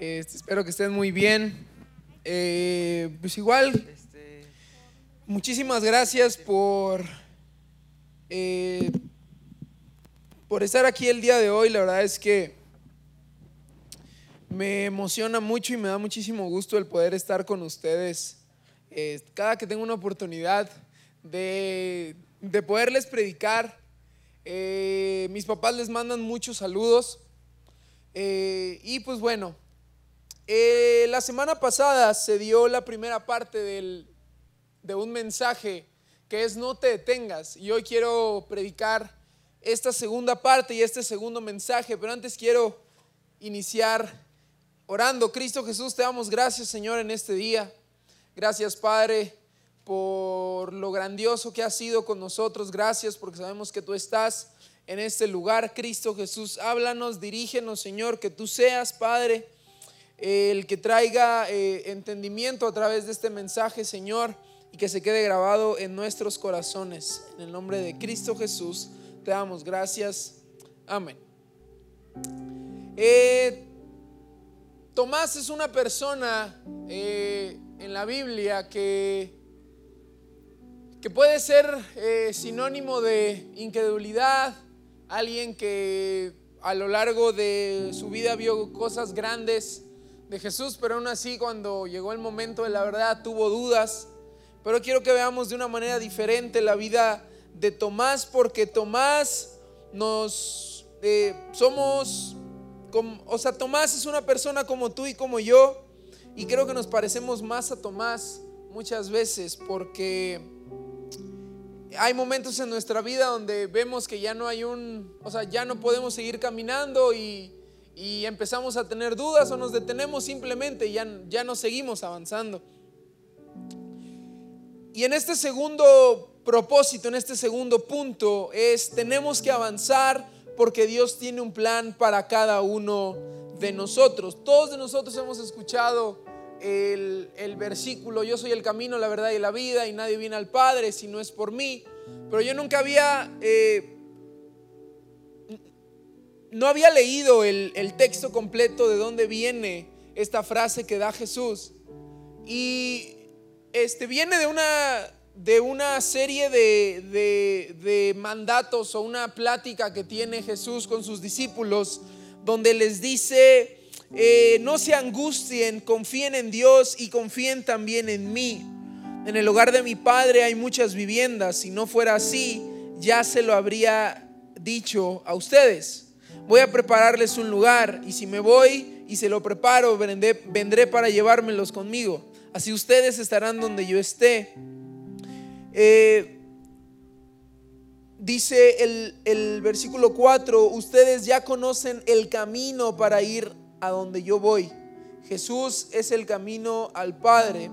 Este, espero que estén muy bien. Eh, pues igual, muchísimas gracias por, eh, por estar aquí el día de hoy. La verdad es que me emociona mucho y me da muchísimo gusto el poder estar con ustedes. Eh, cada que tengo una oportunidad de, de poderles predicar, mis papás les mandan muchos saludos. y pues bueno, eh, la semana pasada se dio la primera parte de un mensaje que es no te detengas. Y hoy quiero predicar esta segunda parte y este segundo mensaje, pero antes quiero iniciar orando. Cristo Jesús, te damos gracias Señor en este día. Gracias Padre por lo grandioso que has sido con nosotros. Gracias porque sabemos que tú estás en este lugar. Cristo Jesús, háblanos, dirígenos Señor, que tú seas Padre el que traiga eh, entendimiento a través de este mensaje, Señor, y que se quede grabado en nuestros corazones. En el nombre de Cristo Jesús, te damos gracias. Amén. Eh, Tomás es una persona eh, en la Biblia que, que puede ser sinónimo de incredulidad, alguien que a lo largo de su vida vio cosas grandes, de Jesús, pero aún así cuando llegó el momento de la verdad tuvo dudas. Pero quiero que veamos de una manera diferente la vida de Tomás, porque Tomás nos eh, somos, como, o sea, Tomás es una persona como tú y como yo, y creo que nos parecemos más a Tomás muchas veces, porque hay momentos en nuestra vida donde vemos que ya no hay un, o sea, ya no podemos seguir caminando y y empezamos a tener dudas o nos detenemos simplemente y ya, ya no seguimos avanzando. Y en este segundo propósito, en este segundo punto, es tenemos que avanzar porque Dios tiene un plan para cada uno de nosotros. Todos de nosotros hemos escuchado el, versículo, yo soy el camino, la verdad y la vida, y nadie viene al Padre si no es por mí. Pero yo nunca había eh, no había leído el, texto completo de dónde viene esta frase que da Jesús. Y este, viene de una, de una serie de, mandatos o una plática que tiene Jesús con sus discípulos, donde les dice, eh, no se angustien, confíen en Dios y confíen también en mí. En el hogar de mi Padre hay muchas viviendas, si no fuera así, ya se lo habría dicho a ustedes voy a prepararles un lugar y si me voy y se lo preparo, vendré, para llevármelos conmigo. Así ustedes estarán donde yo esté. Eh, dice el, el versículo 4, ustedes ya conocen el camino para ir a donde yo voy. Jesús es el camino al Padre.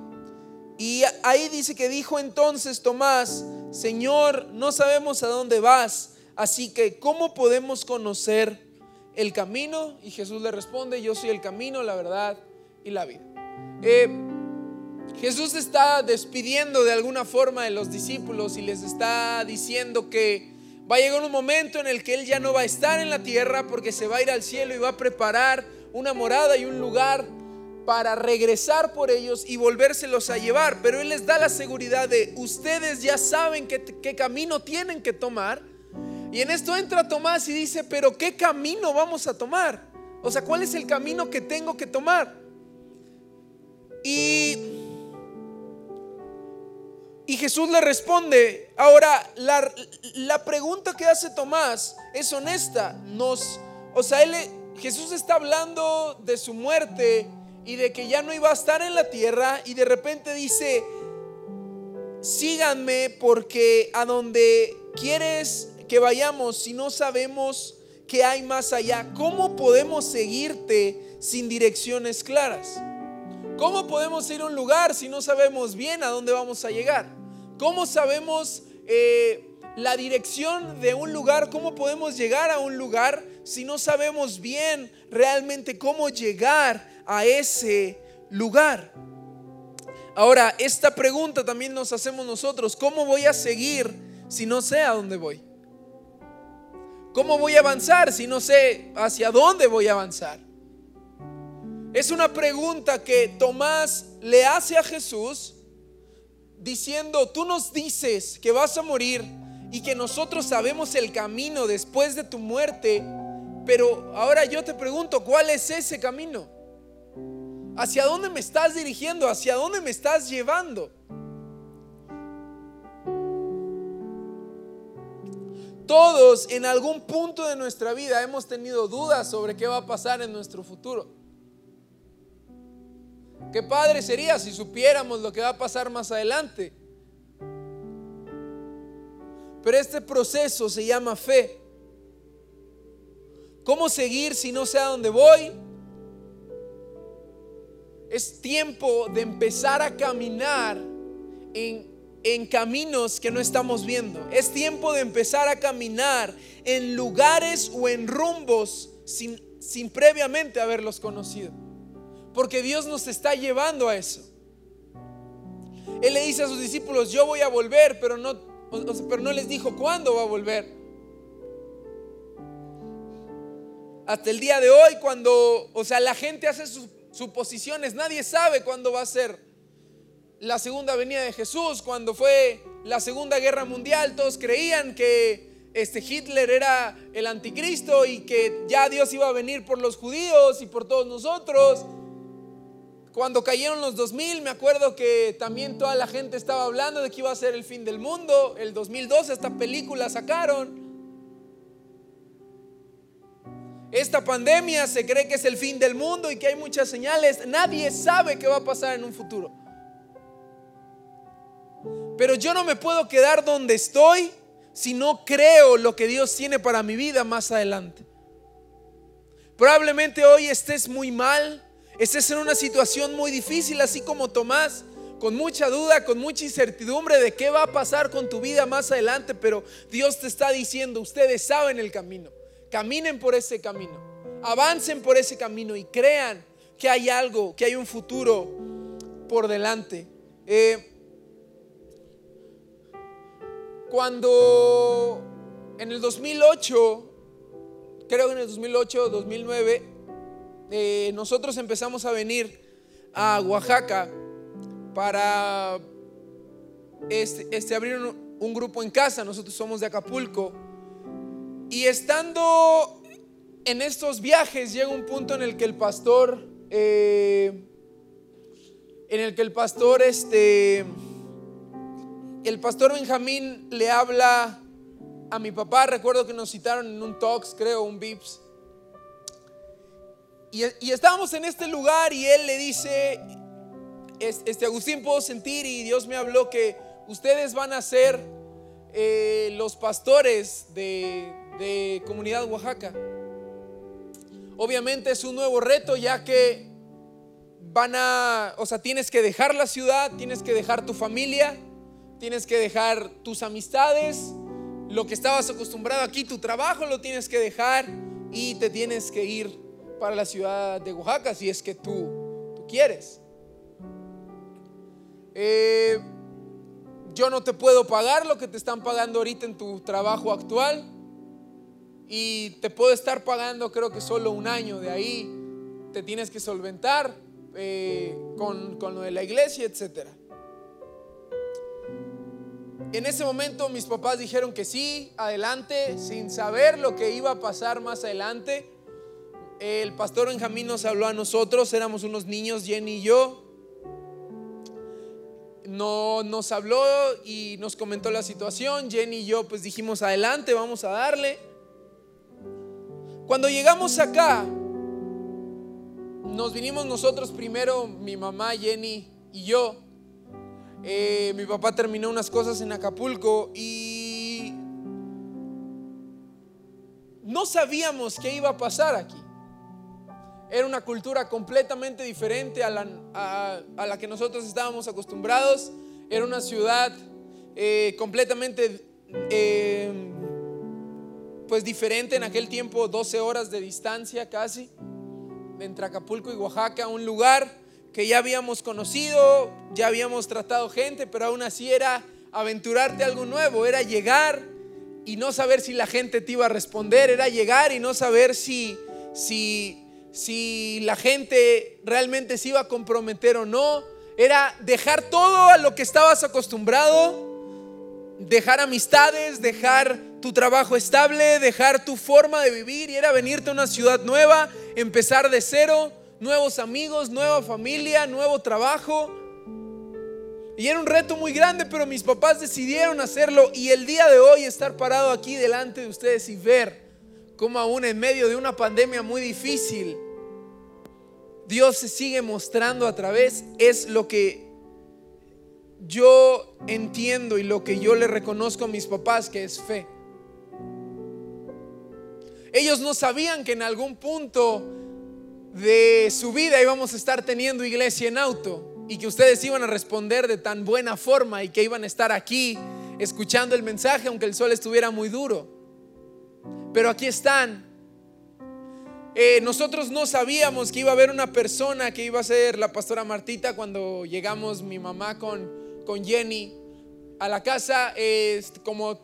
Y ahí dice que dijo entonces Tomás, Señor, no sabemos a dónde vas, así que ¿cómo podemos conocer el camino? Y Jesús le responde, yo soy el camino, la verdad y la vida. Eh, Jesús está despidiendo de alguna forma de los discípulos y les está diciendo que va a llegar un momento en el que Él ya no va a estar en la tierra porque se va a ir al cielo y va a preparar una morada y un lugar para regresar por ellos y volvérselos a llevar. Pero Él les da la seguridad de ustedes ya saben qué, qué camino tienen que tomar y en esto entra Tomás y dice, pero ¿qué camino vamos a tomar? O sea, ¿cuál es el camino que tengo que tomar? Y, y Jesús le responde, ahora la, la, pregunta que hace Tomás es honesta. Nos, o sea, Jesús está hablando de su muerte y de que ya no iba a estar en la tierra y de repente dice, síganme porque a donde quieres que vayamos si no sabemos que hay más allá? ¿Cómo podemos seguirte sin direcciones claras? ¿Cómo podemos ir a un lugar si no sabemos bien a dónde vamos a llegar? ¿Cómo sabemos eh, la dirección de un lugar? ¿Cómo podemos llegar a un lugar si no sabemos bien realmente cómo llegar a ese lugar? Ahora, esta pregunta también nos hacemos nosotros. ¿Cómo voy a seguir si no sé a dónde voy? ¿Cómo voy a avanzar si no sé hacia dónde voy a avanzar? Es una pregunta que Tomás le hace a Jesús diciendo, tú nos dices que vas a morir y que nosotros sabemos el camino después de tu muerte, pero ahora yo te pregunto, ¿cuál es ese camino? ¿Hacia dónde me estás dirigiendo? ¿Hacia dónde me estás llevando? Todos en algún punto de nuestra vida hemos tenido dudas sobre qué va a pasar en nuestro futuro. Qué padre sería si supiéramos lo que va a pasar más adelante. Pero este proceso se llama fe. ¿Cómo seguir si no sé a dónde voy? Es tiempo de empezar a caminar en, en caminos que no estamos viendo. Es tiempo de empezar a caminar en lugares o en rumbos sin, sin previamente haberlos conocido. Porque Dios nos está llevando a eso. Él le dice a sus discípulos, yo voy a volver, pero no, pero no les dijo cuándo va a volver. hasta el día de hoy, cuando, o sea, la gente hace sus suposiciones, nadie sabe cuándo va a ser la segunda venida de Jesús, cuando fue la segunda guerra mundial, todos creían que este Hitler era el anticristo y que ya Dios iba a venir por los judíos y por todos nosotros. Cuando cayeron los 2000, me acuerdo que también toda la gente estaba hablando de que iba a ser el fin del mundo. El 2012 esta película sacaron. Esta pandemia se cree que es el fin del mundo y que hay muchas señales. Nadie sabe qué va a pasar en un futuro. Pero yo no me puedo quedar donde estoy si no creo lo que Dios tiene para mi vida más adelante. Probablemente hoy estés muy mal, estés en una situación muy difícil, así como Tomás, con mucha duda, con mucha incertidumbre de qué va a pasar con tu vida más adelante, pero Dios te está diciendo, ustedes saben el camino. Caminen por ese camino, avancen por ese camino y crean que hay algo, que hay un futuro por delante. Eh, cuando en el 2008, creo que en el 2008, 2009, eh, nosotros empezamos a venir a Oaxaca para este, este abrir un grupo en casa. Nosotros somos de Acapulco y estando en estos viajes llega un punto en el que el pastor, eh, en el que el pastor, este, el pastor Benjamín le habla a mi papá, recuerdo que nos citaron en un talks, creo, un Vips. Y, estábamos en este lugar y él le dice, este Agustín puedo sentir y Dios me habló que ustedes van a ser eh, los pastores de, de Comunidad Oaxaca. Obviamente es un nuevo reto ya que van a, o sea, tienes que dejar la ciudad, tienes que dejar tu familia, tienes que dejar tus amistades, lo que estabas acostumbrado aquí, tu trabajo lo tienes que dejar y te tienes que ir para la ciudad de Oaxaca si es que tú, tú quieres. Eh, yo no te puedo pagar lo que te están pagando ahorita en tu trabajo actual y te puedo estar pagando creo que solo un año, de ahí te tienes que solventar eh, con, con lo de la iglesia, etc. En ese momento mis papás dijeron que sí, adelante, sin saber lo que iba a pasar más adelante. El pastor Benjamín nos habló a nosotros, éramos unos niños, Jenny y yo. No, nos habló y nos comentó la situación. Jenny y yo pues dijimos adelante, vamos a darle. Cuando llegamos acá, nos vinimos nosotros primero, mi mamá Jenny y yo. Eh, mi papá terminó unas cosas en Acapulco y no sabíamos qué iba a pasar aquí. Era una cultura completamente diferente a la, que nosotros estábamos acostumbrados. Era una ciudad eh, completamente eh, pues diferente en aquel tiempo, 12 horas de distancia casi, entre Acapulco y Oaxaca, un lugar que ya habíamos conocido, ya habíamos tratado gente, pero aún así era aventurarte algo nuevo, era llegar y no saber si la gente te iba a responder, era llegar y no saber si, si, si la gente realmente se iba a comprometer o no. Era dejar todo a lo que estabas acostumbrado, dejar amistades, dejar tu trabajo estable, dejar tu forma de vivir y era venirte a una ciudad nueva, empezar de cero, nuevos amigos, nueva familia, nuevo trabajo. Y era un reto muy grande, pero mis papás decidieron hacerlo y el día de hoy estar parado aquí delante de ustedes y ver cómo aún en medio de una pandemia muy difícil, Dios se sigue mostrando a través, es lo que yo entiendo y lo que yo le reconozco a mis papás que es fe. Ellos no sabían que en algún punto de su vida íbamos a estar teniendo iglesia en auto y que ustedes iban a responder de tan buena forma y que iban a estar aquí escuchando el mensaje aunque el sol estuviera muy duro. Pero aquí están eh, nosotros no sabíamos que iba a haber una persona que iba a ser la pastora Martita cuando llegamos mi mamá con, con Jenny a la casa. como,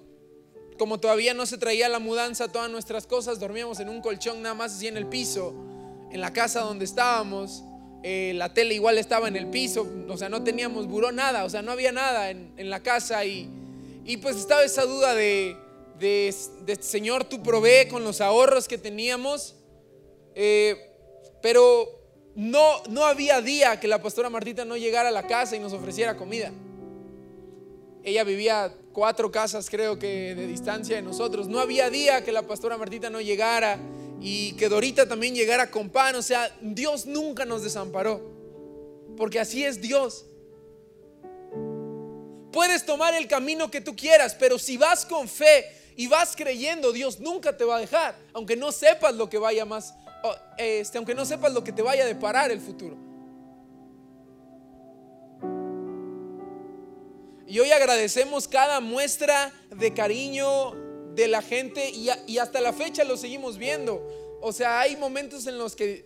como todavía no se traía la mudanza, todas nuestras cosas, dormíamos en un colchón nada más así en el piso, en la casa donde estábamos. Eh, la tele igual estaba en el piso, o sea, no teníamos buró, nada, o sea, no había nada en, en la casa y, y, pues estaba esa duda de, de, Señor, tú provee con los ahorros que teníamos. Eh, pero no, no había día que la pastora Martita no llegara a la casa y nos ofreciera comida. Ella vivía cuatro casas creo que de distancia de nosotros. No había día que la pastora Martita no llegara y que Dorita también llegara con pan. O sea, Dios nunca nos desamparó. Porque así es Dios. Puedes tomar el camino que tú quieras, pero si vas con fe y vas creyendo, Dios nunca te va a dejar, aunque no sepas lo que vaya más este, aunque no sepas lo que te vaya a deparar el futuro. Y hoy agradecemos cada muestra de cariño de la gente y, hasta la fecha lo seguimos viendo. O sea, hay momentos en los que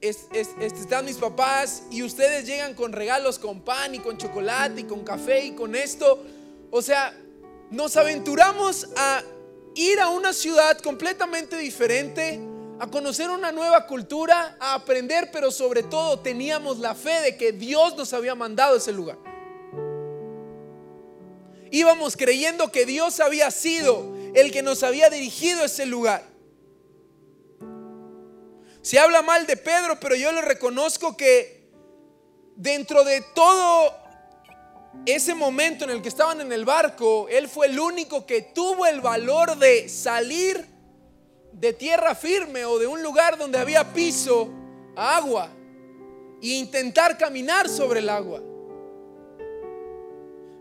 están mis papás y ustedes llegan con regalos, con pan y con chocolate y con café y con esto. O sea, nos aventuramos a ir a una ciudad completamente diferente a conocer una nueva cultura, a aprender, pero sobre todo teníamos la fe de que Dios nos había mandado a ese lugar. Íbamos creyendo que Dios había sido el que nos había dirigido a ese lugar. Se habla mal de Pedro, pero yo le reconozco que dentro de todo ese momento en el que estaban en el barco, él fue el único que tuvo el valor de salir de tierra firme o de un lugar donde había piso agua e intentar caminar sobre el agua.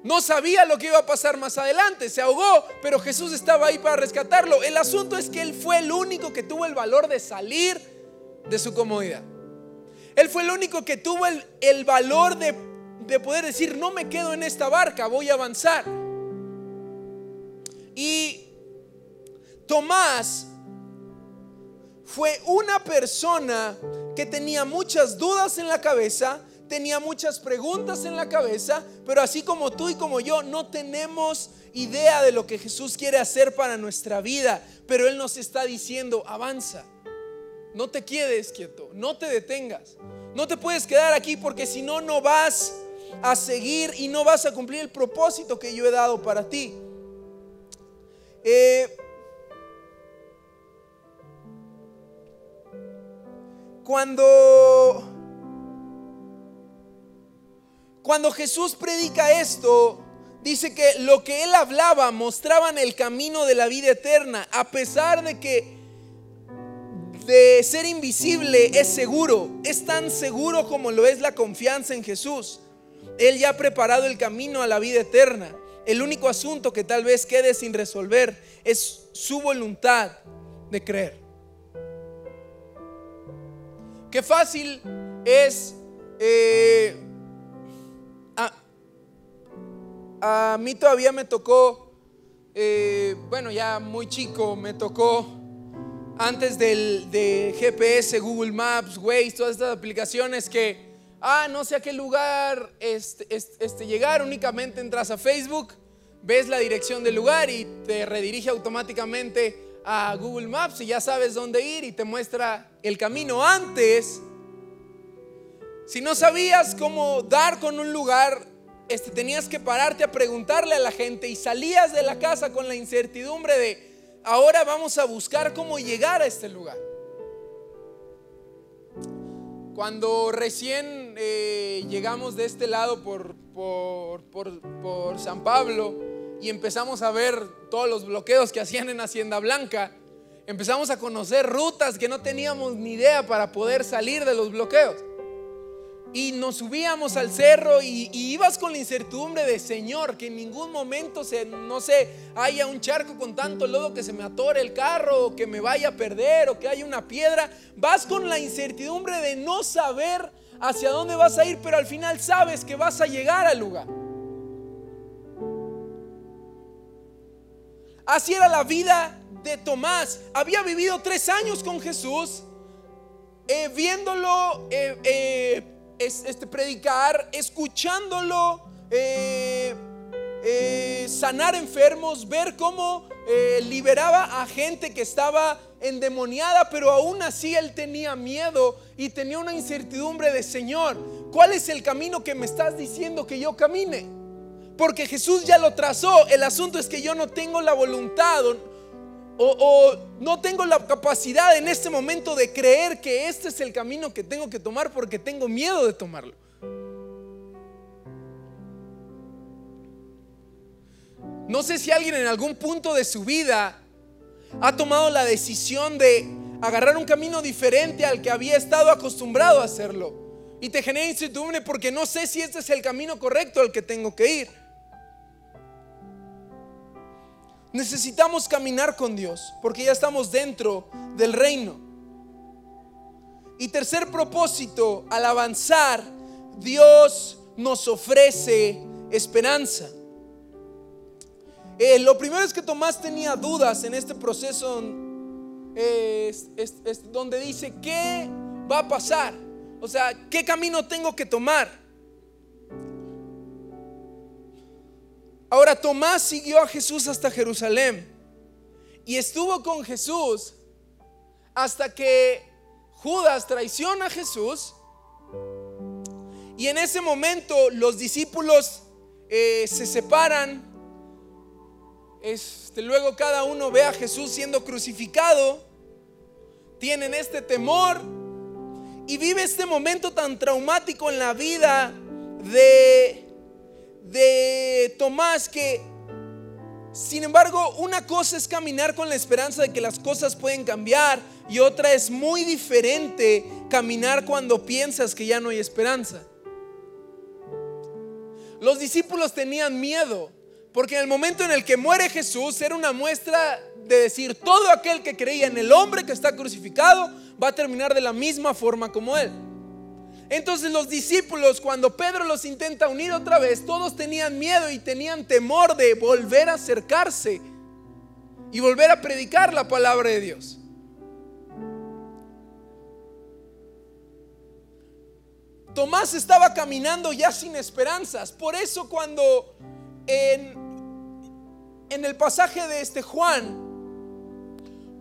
No sabía lo que iba a pasar más adelante, se ahogó, pero Jesús estaba ahí para rescatarlo. El asunto es que él fue el único que tuvo el valor de salir de su comodidad. Él fue el único que tuvo el, el valor de, de poder decir, no me quedo en esta barca, voy a avanzar. Y Tomás fue una persona que tenía muchas dudas en la cabeza, tenía muchas preguntas en la cabeza, pero así como tú y como yo no tenemos idea de lo que Jesús quiere hacer para nuestra vida, pero Él nos está diciendo, avanza, no te quedes quieto, no te detengas, no te puedes quedar aquí porque si no, no vas a seguir y no vas a cumplir el propósito que yo he dado para ti. Eh, Cuando cuando Jesús predica esto, dice que lo que él hablaba mostraban el camino de la vida eterna, a pesar de que de ser invisible es seguro, es tan seguro como lo es la confianza en Jesús. Él ya ha preparado el camino a la vida eterna. El único asunto que tal vez quede sin resolver es su voluntad de creer. Qué fácil es... Eh, a, mí todavía me tocó, eh, bueno, ya muy chico, me tocó antes del de GPS, Google Maps, Waze, todas estas aplicaciones que, ah, no sé a qué lugar este, este, llegar, únicamente entras a Facebook, ves la dirección del lugar y te redirige automáticamente a Google Maps y ya sabes dónde ir y te muestra el camino. Antes, si no sabías cómo dar con un lugar, este, tenías que pararte a preguntarle a la gente y salías de la casa con la incertidumbre de, ahora vamos a buscar cómo llegar a este lugar. Cuando recién eh, llegamos de este lado por, por, por, San Pablo y empezamos a ver todos los bloqueos que hacían en Hacienda Blanca, empezamos a conocer rutas que no teníamos ni idea para poder salir de los bloqueos. Y nos subíamos al cerro y, ibas con la incertidumbre de Señor, que en ningún momento se, no sé, haya un charco con tanto lodo que se me atore el carro, o que me vaya a perder, o que haya una piedra. Vas con la incertidumbre de no saber hacia dónde vas a ir, pero al final sabes que vas a llegar al lugar. Así era la vida de Tomás. Había vivido tres años con Jesús, eh, viéndolo. Eh, eh, este, predicar, escuchándolo, eh, eh, sanar enfermos, ver cómo eh, liberaba a gente que estaba endemoniada, pero aún así él tenía miedo y tenía una incertidumbre de Señor, ¿cuál es el camino que me estás diciendo que yo camine? Porque Jesús ya lo trazó, el asunto es que yo no tengo la voluntad, o, no tengo la capacidad en este momento de creer que este es el camino que tengo que tomar porque tengo miedo de tomarlo. No sé si alguien en algún punto de su vida ha tomado la decisión de agarrar un camino diferente al que había estado acostumbrado a hacerlo. Y te genera incertidumbre porque no sé si este es el camino correcto al que tengo que ir. Necesitamos caminar con Dios porque ya estamos dentro del reino. Y tercer propósito, al avanzar, Dios nos ofrece esperanza. Eh, lo primero es que Tomás tenía dudas en este proceso donde dice, ¿qué va a pasar? O sea, ¿qué camino tengo que tomar? Ahora Tomás siguió a Jesús hasta Jerusalén y estuvo con Jesús hasta que Judas traiciona a Jesús y en ese momento los discípulos eh, se separan. Este, luego cada uno ve a Jesús siendo crucificado. Tienen este temor y vive este momento tan traumático en la vida de de Tomás que, sin embargo, una cosa es caminar con la esperanza de que las cosas pueden cambiar y otra es muy diferente caminar cuando piensas que ya no hay esperanza. Los discípulos tenían miedo porque en el momento en el que muere Jesús era una muestra de decir todo aquel que creía en el hombre que está crucificado va a terminar de la misma forma como él. Entonces los discípulos, cuando Pedro los intenta unir otra vez, todos tenían miedo y tenían temor de volver a acercarse y volver a predicar la palabra de Dios. Tomás estaba caminando ya sin esperanzas. Por eso cuando en, en el pasaje de este Juan,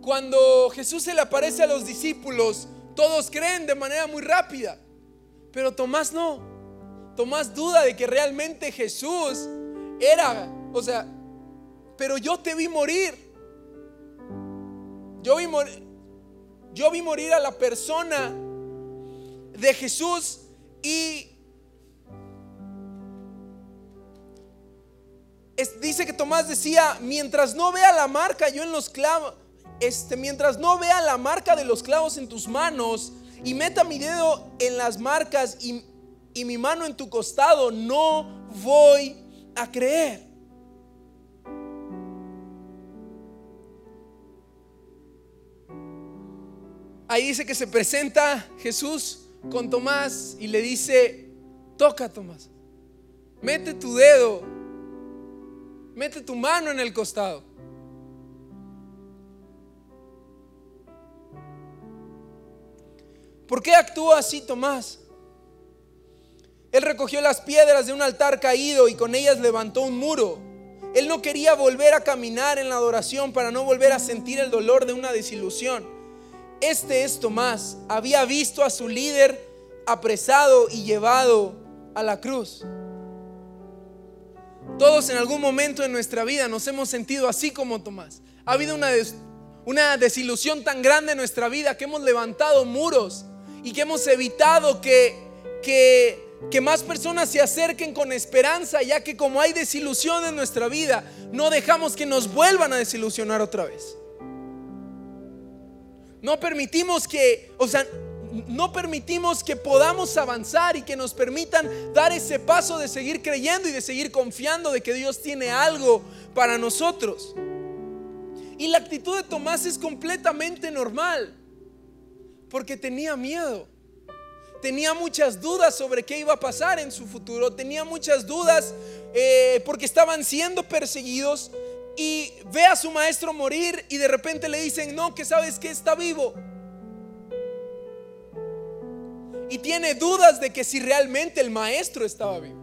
cuando Jesús se le aparece a los discípulos, todos creen de manera muy rápida. Pero Tomás no. Tomás duda de que realmente Jesús era, o sea, pero yo te vi morir. Yo vi, morir, yo vi morir a la persona de Jesús y dice que Tomás decía, mientras no vea la marca yo en los clavos, este, mientras no vea la marca de los clavos en tus manos y meta mi dedo en las marcas y, mi mano en tu costado, no voy a creer. Ahí dice que se presenta Jesús con Tomás y le dice, toca Tomás, mete tu dedo, mete tu mano en el costado. ¿Por qué actúa así Tomás? Él recogió las piedras de un altar caído y con ellas levantó un muro Él no quería volver a caminar en la adoración para no volver a sentir el dolor de una desilusión. Este es Tomás. Había visto a su líder apresado y llevado a la cruz. Todos en algún momento de nuestra vida nos hemos sentido así como Tomás. Ha habido una, una desilusión tan grande en nuestra vida que hemos levantado muros y que hemos evitado que, que, que más personas se acerquen con esperanza, ya que como hay desilusión en nuestra vida, no dejamos que nos vuelvan a desilusionar otra vez. No permitimos que, o sea, no permitimos que podamos avanzar y que nos permitan dar ese paso de seguir creyendo y de seguir confiando de que Dios tiene algo para nosotros. Y la actitud de Tomás es completamente normal, porque tenía miedo. Tenía muchas dudas sobre qué iba a pasar en su futuro. Tenía muchas dudas eh, porque estaban siendo perseguidos. Y ve a su maestro morir y de repente le dicen, no, que sabes que está vivo. Y tiene dudas de que si realmente el maestro estaba vivo.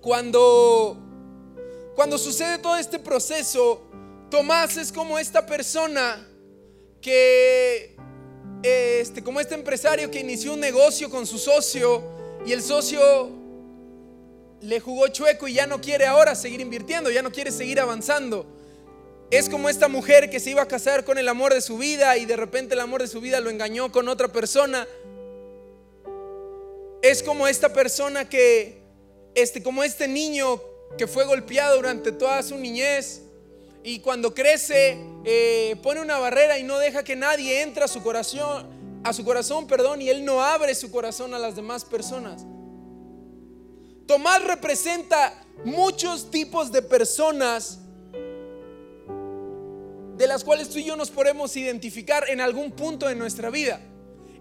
Cuando, cuando sucede todo este proceso, Tomás es como esta persona que, este, como este empresario que inició un negocio con su socio y el socio le jugó chueco y ya no quiere ahora seguir invirtiendo, ya no quiere seguir avanzando. Es como esta mujer que se iba a casar con el amor de su vida y de repente el amor de su vida lo engañó con otra persona. Es como esta persona que este, como este niño que fue golpeado durante toda su niñez y cuando crece eh, pone una barrera y no deja que nadie entre a su corazón, a su corazón, perdón, y él no abre su corazón a las demás personas. Tomás representa muchos tipos de personas de las cuales tú y yo nos podemos identificar en algún punto de nuestra vida.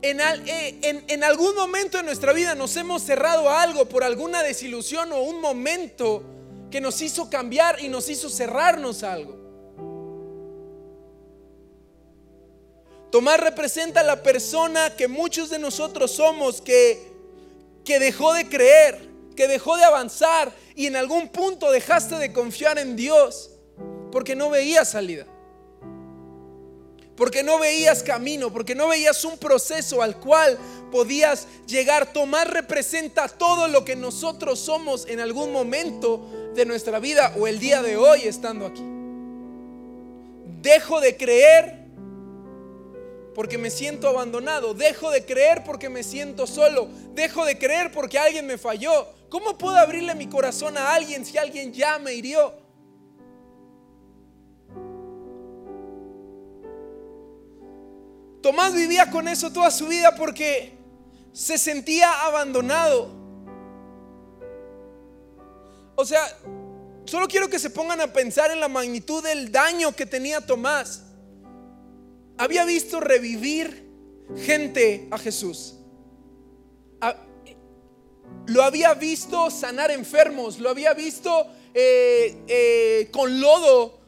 Eh, en, algún momento de nuestra vida nos hemos cerrado a algo por alguna desilusión o un momento que nos hizo cambiar y nos hizo cerrarnos algo. Tomás representa la persona que muchos de nosotros somos que, que dejó de creer, que dejó de avanzar y en algún punto dejaste de confiar en Dios porque no veía salida porque no veías camino, porque no veías un proceso al cual podías llegar. Tomar representa todo lo que nosotros somos en algún momento de nuestra vida o el día de hoy estando aquí. Dejo de creer porque me siento abandonado. Dejo de creer porque me siento solo. Dejo de creer porque alguien me falló. ¿Cómo puedo abrirle mi corazón a alguien si alguien ya me hirió? Tomás vivía con eso toda su vida porque se sentía abandonado. O sea, solo quiero que se pongan a pensar en la magnitud del daño que tenía Tomás. Había visto revivir gente a Jesús. Lo había visto sanar enfermos, lo había visto eh, eh, con lodo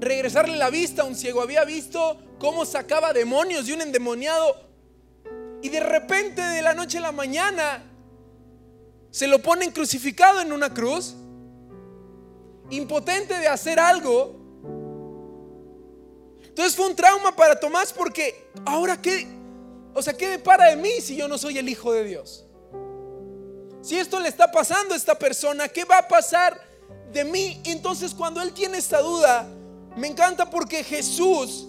regresarle la vista a un ciego, había visto cómo sacaba demonios de un endemoniado. Y de repente, de la noche a la mañana, se lo ponen crucificado en una cruz, impotente de hacer algo. Entonces fue un trauma para Tomás porque ahora qué, o sea, ¿qué depara de mí si yo no soy el Hijo de Dios? Si esto le está pasando a esta persona, ¿qué va a pasar de mí? Entonces cuando él tiene esta duda, me encanta porque Jesús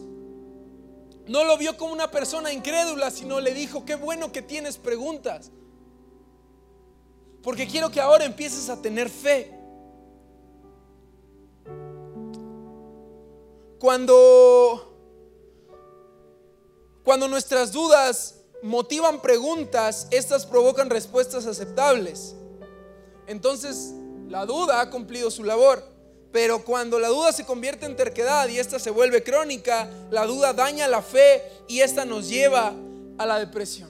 no lo vio como una persona incrédula, sino le dijo, qué bueno que tienes preguntas. Porque quiero que ahora empieces a tener fe. Cuando cuando nuestras dudas motivan preguntas, estas provocan respuestas aceptables. Entonces, la duda ha cumplido su labor. Pero cuando la duda se convierte en terquedad y esta se vuelve crónica, la duda daña la fe y esta nos lleva a la depresión.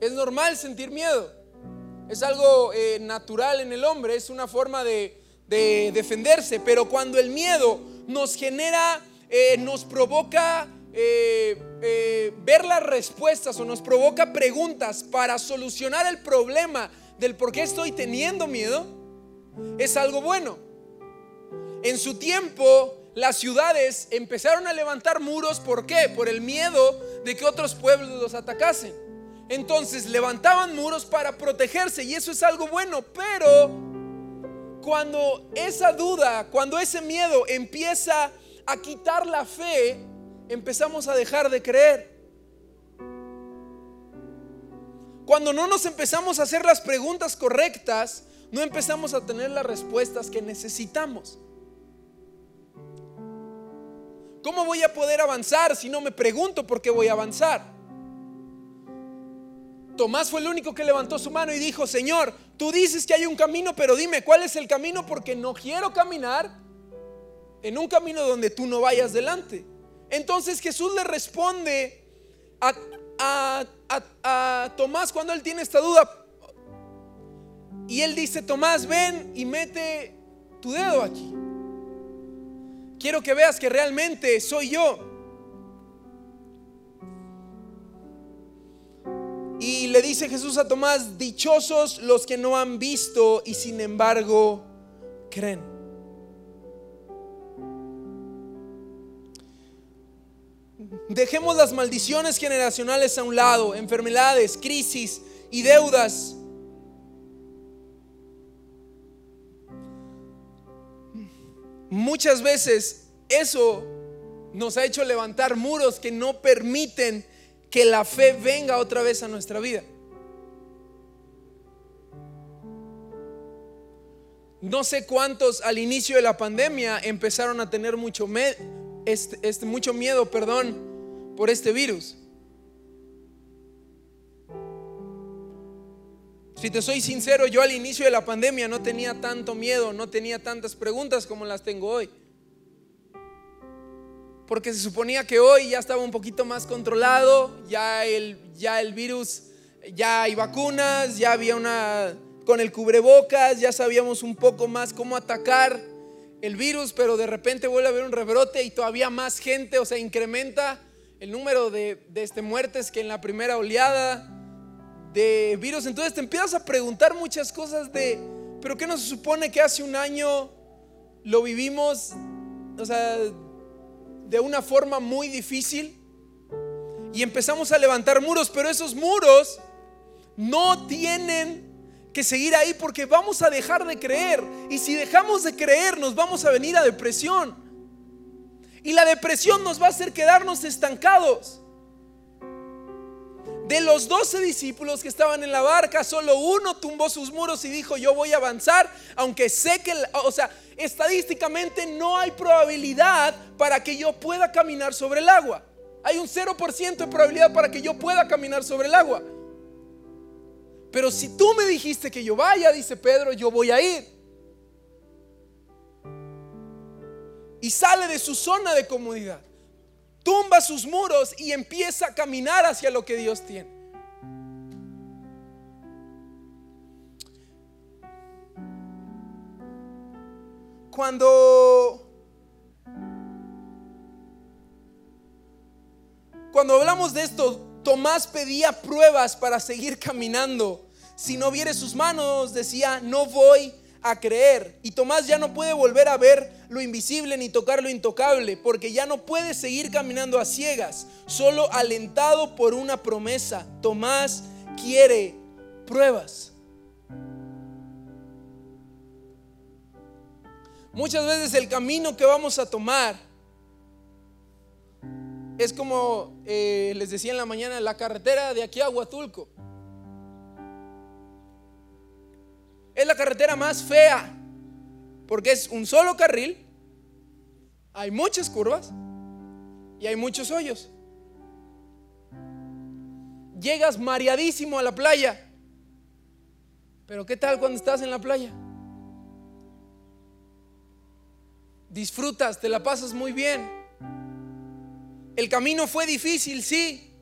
Es normal sentir miedo. Es algo eh, natural en el hombre, es una forma de, defenderse. Pero cuando el miedo nos genera, eh, nos provoca eh, eh, ver las respuestas o nos provoca preguntas para solucionar el problema del por qué estoy teniendo miedo, es algo bueno. En su tiempo, las ciudades empezaron a levantar muros, ¿por qué? Por el miedo de que otros pueblos los atacasen. Entonces levantaban muros para protegerse y eso es algo bueno, pero cuando esa duda, cuando ese miedo empieza a quitar la fe, empezamos a dejar de creer. Cuando no nos empezamos a hacer las preguntas correctas, no empezamos a tener las respuestas que necesitamos. ¿Cómo voy a poder avanzar si no me pregunto por qué voy a avanzar? Tomás fue el único que levantó su mano y dijo, Señor, tú dices que hay un camino, pero dime, ¿cuál es el camino? Porque no quiero caminar en un camino donde tú no vayas delante. Entonces Jesús le responde a, Tomás cuando él tiene esta duda. Y él dice, Tomás, ven y mete tu dedo aquí. Quiero que veas que realmente soy yo. Y le dice Jesús a Tomás, dichosos los que no han visto y sin embargo creen. Dejemos las maldiciones generacionales a un lado, enfermedades, crisis y deudas Muchas veces eso nos ha hecho levantar muros que no permiten que la fe venga otra vez a nuestra vida. No sé cuántos al inicio de la pandemia empezaron a tener mucho, este, este, mucho miedo perdón, por este virus. Si te soy sincero, yo al inicio de la pandemia no tenía tanto miedo, no tenía tantas preguntas como las tengo hoy. Porque se suponía que hoy ya estaba un poquito más controlado, ya el, ya el virus, ya hay vacunas, ya había una con el cubrebocas, ya sabíamos un poco más cómo atacar el virus, pero de repente vuelve a haber un rebrote y todavía más gente, o sea, incrementa el número de, de este, muertes que en la primera oleada de virus. Entonces te empiezas a preguntar muchas cosas de, pero ¿qué nos supone que hace un año lo vivimos, o sea, de una forma muy difícil? Y empezamos a levantar muros, pero esos muros no tienen que seguir ahí porque vamos a dejar de creer. Y si dejamos de creer, nos vamos a venir a depresión. Y la depresión nos va a hacer quedarnos estancados. De los doce discípulos que estaban en la barca, solo uno tumbó sus muros y dijo, yo voy a avanzar, aunque sé que, o sea, estadísticamente no hay probabilidad para que yo pueda caminar sobre el agua. Hay un 0% de probabilidad para que yo pueda caminar sobre el agua. Pero si tú me dijiste que yo vaya, dice Pedro, yo voy a ir. Y sale de su zona de comodidad tumba sus muros y empieza a caminar hacia lo que Dios tiene. Cuando cuando hablamos de esto, Tomás pedía pruebas para seguir caminando. Si no viere sus manos, decía, no voy a creer. Y Tomás ya no puede volver a ver lo invisible ni tocar lo intocable, porque ya no puede seguir caminando a ciegas, solo alentado por una promesa. Tomás quiere pruebas. Muchas veces el camino que vamos a tomar es como eh, les decía en la mañana, la carretera de aquí a Huatulco. Carretera más fea, porque es un solo carril, hay muchas curvas y hay muchos hoyos. Llegas mareadísimo a la playa, pero ¿qué tal cuando estás en la playa? Disfrutas, te la pasas muy bien. El camino fue difícil, sí,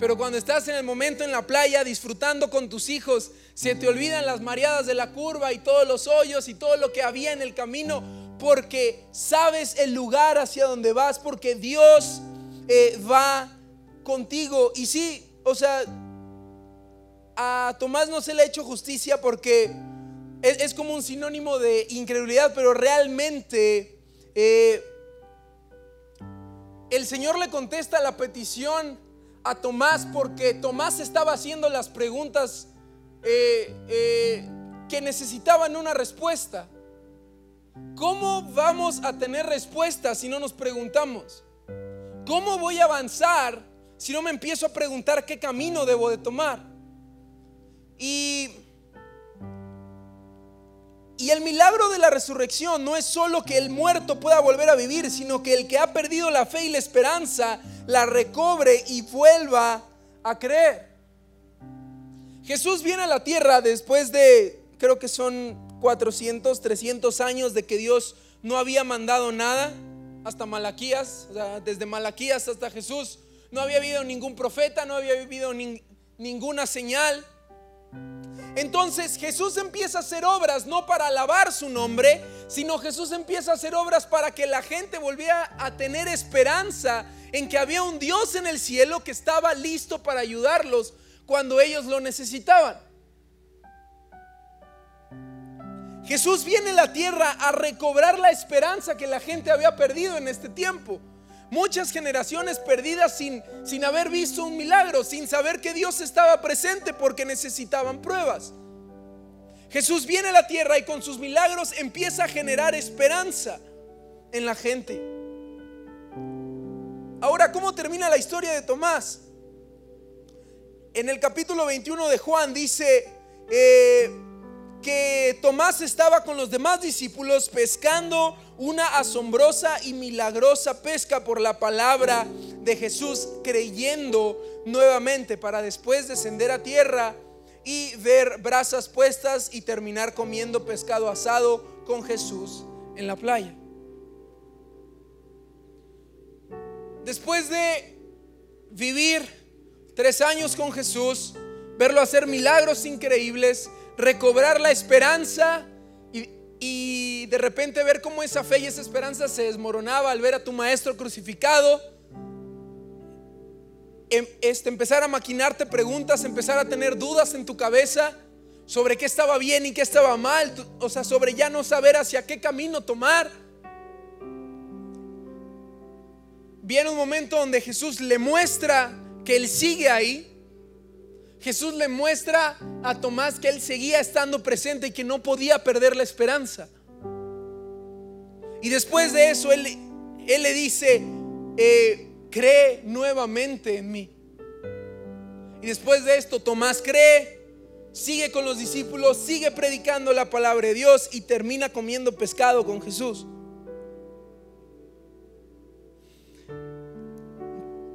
pero cuando estás en el momento en la playa disfrutando con tus hijos, se te olvidan las mareadas de la curva y todos los hoyos y todo lo que había en el camino, porque sabes el lugar hacia donde vas, porque Dios eh, va contigo. Y sí, o sea, a Tomás no se le ha hecho justicia porque es, como un sinónimo de incredulidad, pero realmente eh, el Señor le contesta la petición a Tomás porque Tomás estaba haciendo las preguntas eh, eh, que necesitaban una respuesta. ¿Cómo vamos a tener respuesta si no nos preguntamos? ¿Cómo voy a avanzar si no me empiezo a preguntar qué camino debo de tomar? Y y el milagro de la resurrección no es solo que el muerto pueda volver a vivir, sino que el que ha perdido la fe y la esperanza la recobre y vuelva a creer. Jesús viene a la tierra después de, creo que son 400, 300 años de que Dios no había mandado nada, hasta Malaquías, o sea, desde Malaquías hasta Jesús, no había habido ningún profeta, no había habido ninguna señal. Entonces Jesús empieza a hacer obras no para alabar su nombre, sino Jesús empieza a hacer obras para que la gente volviera a tener esperanza en que había un Dios en el cielo que estaba listo para ayudarlos cuando ellos lo necesitaban. Jesús viene a la tierra a recobrar la esperanza que la gente había perdido en este tiempo muchas generaciones perdidas sin, sin haber visto un milagro, sin saber que Dios estaba presente porque necesitaban pruebas. Jesús viene a la tierra y con sus milagros empieza a generar esperanza en la gente. Ahora, ¿cómo termina la historia de Tomás? En el capítulo 21 de Juan dice eh, que Tomás estaba con los demás discípulos pescando una asombrosa y milagrosa pesca por la palabra de Jesús, creyendo nuevamente para después descender a tierra y ver brasas puestas y terminar comiendo pescado asado con Jesús en la playa. Después de vivir tres años con Jesús, verlo hacer milagros increíbles, recobrar la esperanza y de repente ver cómo esa fe y esa esperanza se desmoronaba al ver a tu maestro crucificado. Em, este, empezar a maquinarte preguntas, empezar a tener dudas en tu cabeza sobre qué estaba bien y qué estaba mal, o sea, sobre ya no saber hacia qué camino tomar. Viene un momento donde Jesús le muestra que Él sigue ahí. Jesús le muestra a Tomás que Él seguía estando presente y que no podía perder la esperanza. Y después de eso, Él, él le dice, eh, cree nuevamente en mí. Y después de esto, Tomás cree, sigue con los discípulos, sigue predicando la palabra de Dios y termina comiendo pescado con Jesús.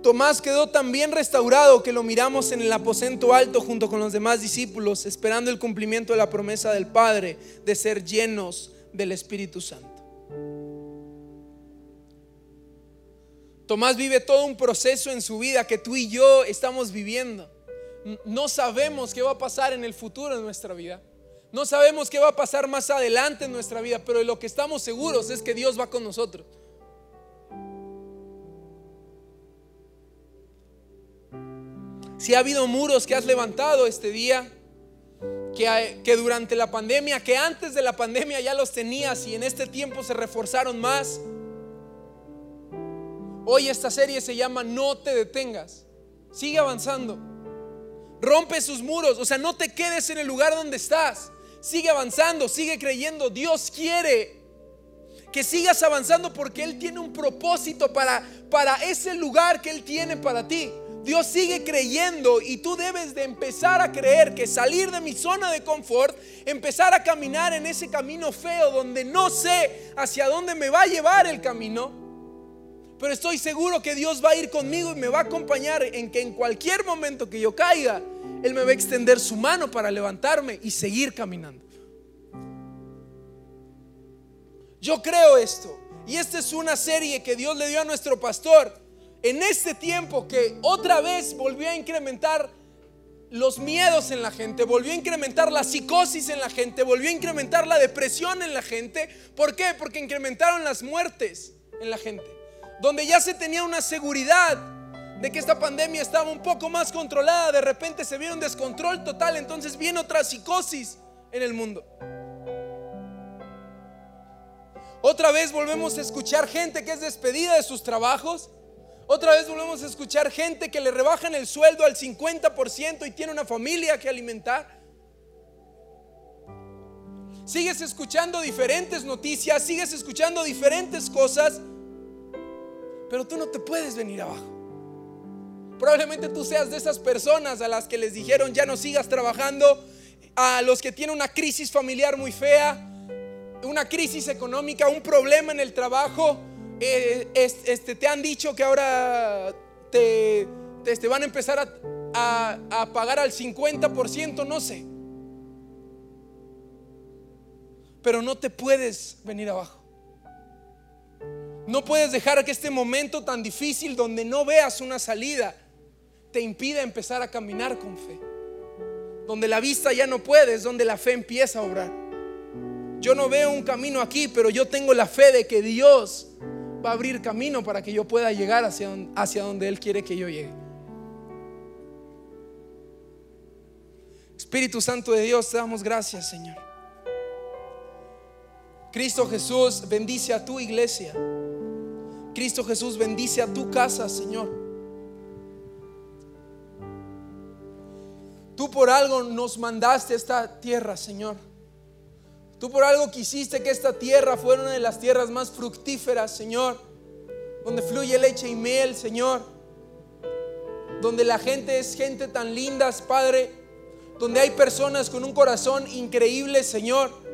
Tomás quedó tan bien restaurado que lo miramos en el aposento alto junto con los demás discípulos, esperando el cumplimiento de la promesa del Padre de ser llenos del Espíritu Santo. Tomás vive todo un proceso en su vida que tú y yo estamos viviendo. No sabemos qué va a pasar en el futuro de nuestra vida. No sabemos qué va a pasar más adelante en nuestra vida, pero lo que estamos seguros es que Dios va con nosotros. Si ha habido muros que has levantado este día, que, que, durante la pandemia, que antes de la pandemia ya los tenías y en este tiempo se reforzaron más, Hoy esta serie se llama No te detengas. Sigue avanzando. Rompe sus muros. O sea, no te quedes en el lugar donde estás. Sigue avanzando, sigue creyendo. Dios quiere que sigas avanzando porque Él tiene un propósito para, para ese lugar que Él tiene para ti. Dios sigue creyendo y tú debes de empezar a creer que salir de mi zona de confort, empezar a caminar en ese camino feo donde no sé hacia dónde me va a llevar el camino pero estoy seguro que Dios va a ir conmigo y me va a acompañar en que en cualquier momento que yo caiga, Él me va a extender su mano para levantarme y seguir caminando. Yo creo esto. Y esta es una serie que Dios le dio a nuestro pastor en este tiempo que otra vez volvió a incrementar los miedos en la gente, volvió a incrementar la psicosis en la gente, volvió a incrementar la depresión en la gente. ¿Por qué? Porque incrementaron las muertes en la gente. donde ya se tenía una seguridad de que esta pandemia estaba un poco más controlada, de repente se vio un descontrol total, entonces viene otra psicosis en el mundo. Otra vez volvemos a escuchar gente que es despedida de sus trabajos. Otra vez volvemos a escuchar gente que le rebajan el sueldo al 50% y tiene una familia que alimentar. Sigues escuchando diferentes noticias, sigues escuchando diferentes cosas, pero tú no te puedes venir abajo. Probablemente tú seas de esas personas a las que les dijeron ya no sigas trabajando, a los que tienen una crisis familiar muy fea, una crisis económica, un problema en el trabajo, eh, este, te han dicho que ahora te, te, van a empezar a, a pagar al 50%, no sé. Pero no te puedes venir abajo. No puedes dejar que este momento tan difícil donde no veas una salida te impida empezar a caminar con fe. Donde la vista ya no puedes, donde la fe empieza a obrar. Yo no veo un camino aquí, pero yo tengo la fe de que Dios va a abrir camino para que yo pueda llegar hacia, hacia donde Él quiere que yo llegue. Espíritu Santo de Dios, te damos gracias, Señor. Cristo Jesús bendice a tu iglesia. Cristo Jesús bendice a tu casa, Señor. Tú por algo nos mandaste esta tierra, Señor. Tú por algo quisiste que esta tierra fuera una de las tierras más fructíferas, Señor. Donde fluye leche y miel, Señor. Donde la gente es gente tan linda, Padre. Donde hay personas con un corazón increíble, Señor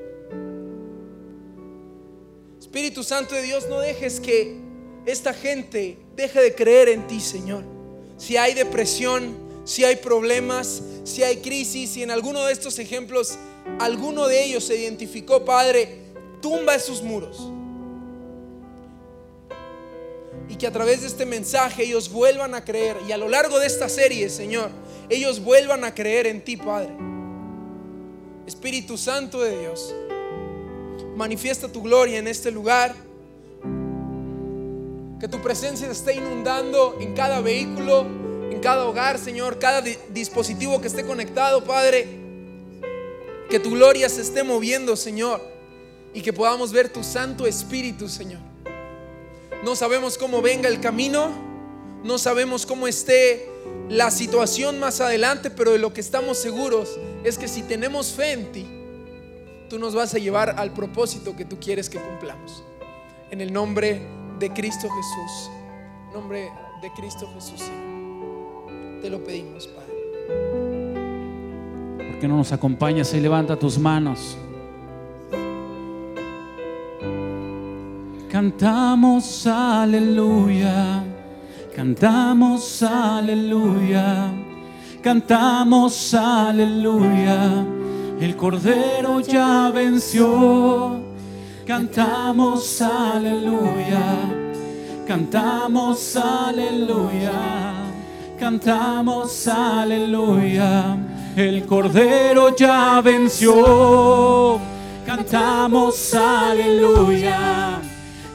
Espíritu Santo de Dios, no dejes que esta gente deje de creer en ti, Señor. Si hay depresión, si hay problemas, si hay crisis, si en alguno de estos ejemplos alguno de ellos se identificó, Padre, tumba esos muros. Y que a través de este mensaje ellos vuelvan a creer. Y a lo largo de esta serie, Señor, ellos vuelvan a creer en ti, Padre. Espíritu Santo de Dios manifiesta tu gloria en este lugar. Que tu presencia esté inundando en cada vehículo, en cada hogar, Señor, cada dispositivo que esté conectado, Padre. Que tu gloria se esté moviendo, Señor. Y que podamos ver tu Santo Espíritu, Señor. No sabemos cómo venga el camino. No sabemos cómo esté la situación más adelante, pero de lo que estamos seguros es que si tenemos fe en ti, tú nos vas a llevar al propósito que tú quieres que cumplamos. En el nombre de Cristo Jesús. Nombre de Cristo Jesús, Te lo pedimos, Padre. ¿Por qué no nos acompañas y levanta tus manos? Cantamos aleluya, cantamos aleluya, cantamos aleluya el Cordero ya venció. Cantamos aleluya, cantamos aleluya, cantamos aleluya. El Cordero ya venció. Cantamos aleluya,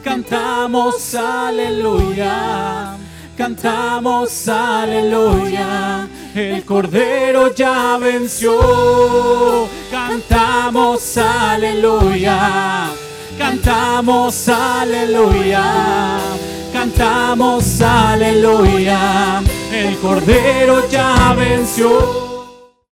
cantamos aleluya, cantamos aleluya el Cordero ya venció. Cantamos aleluya, cantamos aleluya, cantamos aleluya. El Cordero ya venció.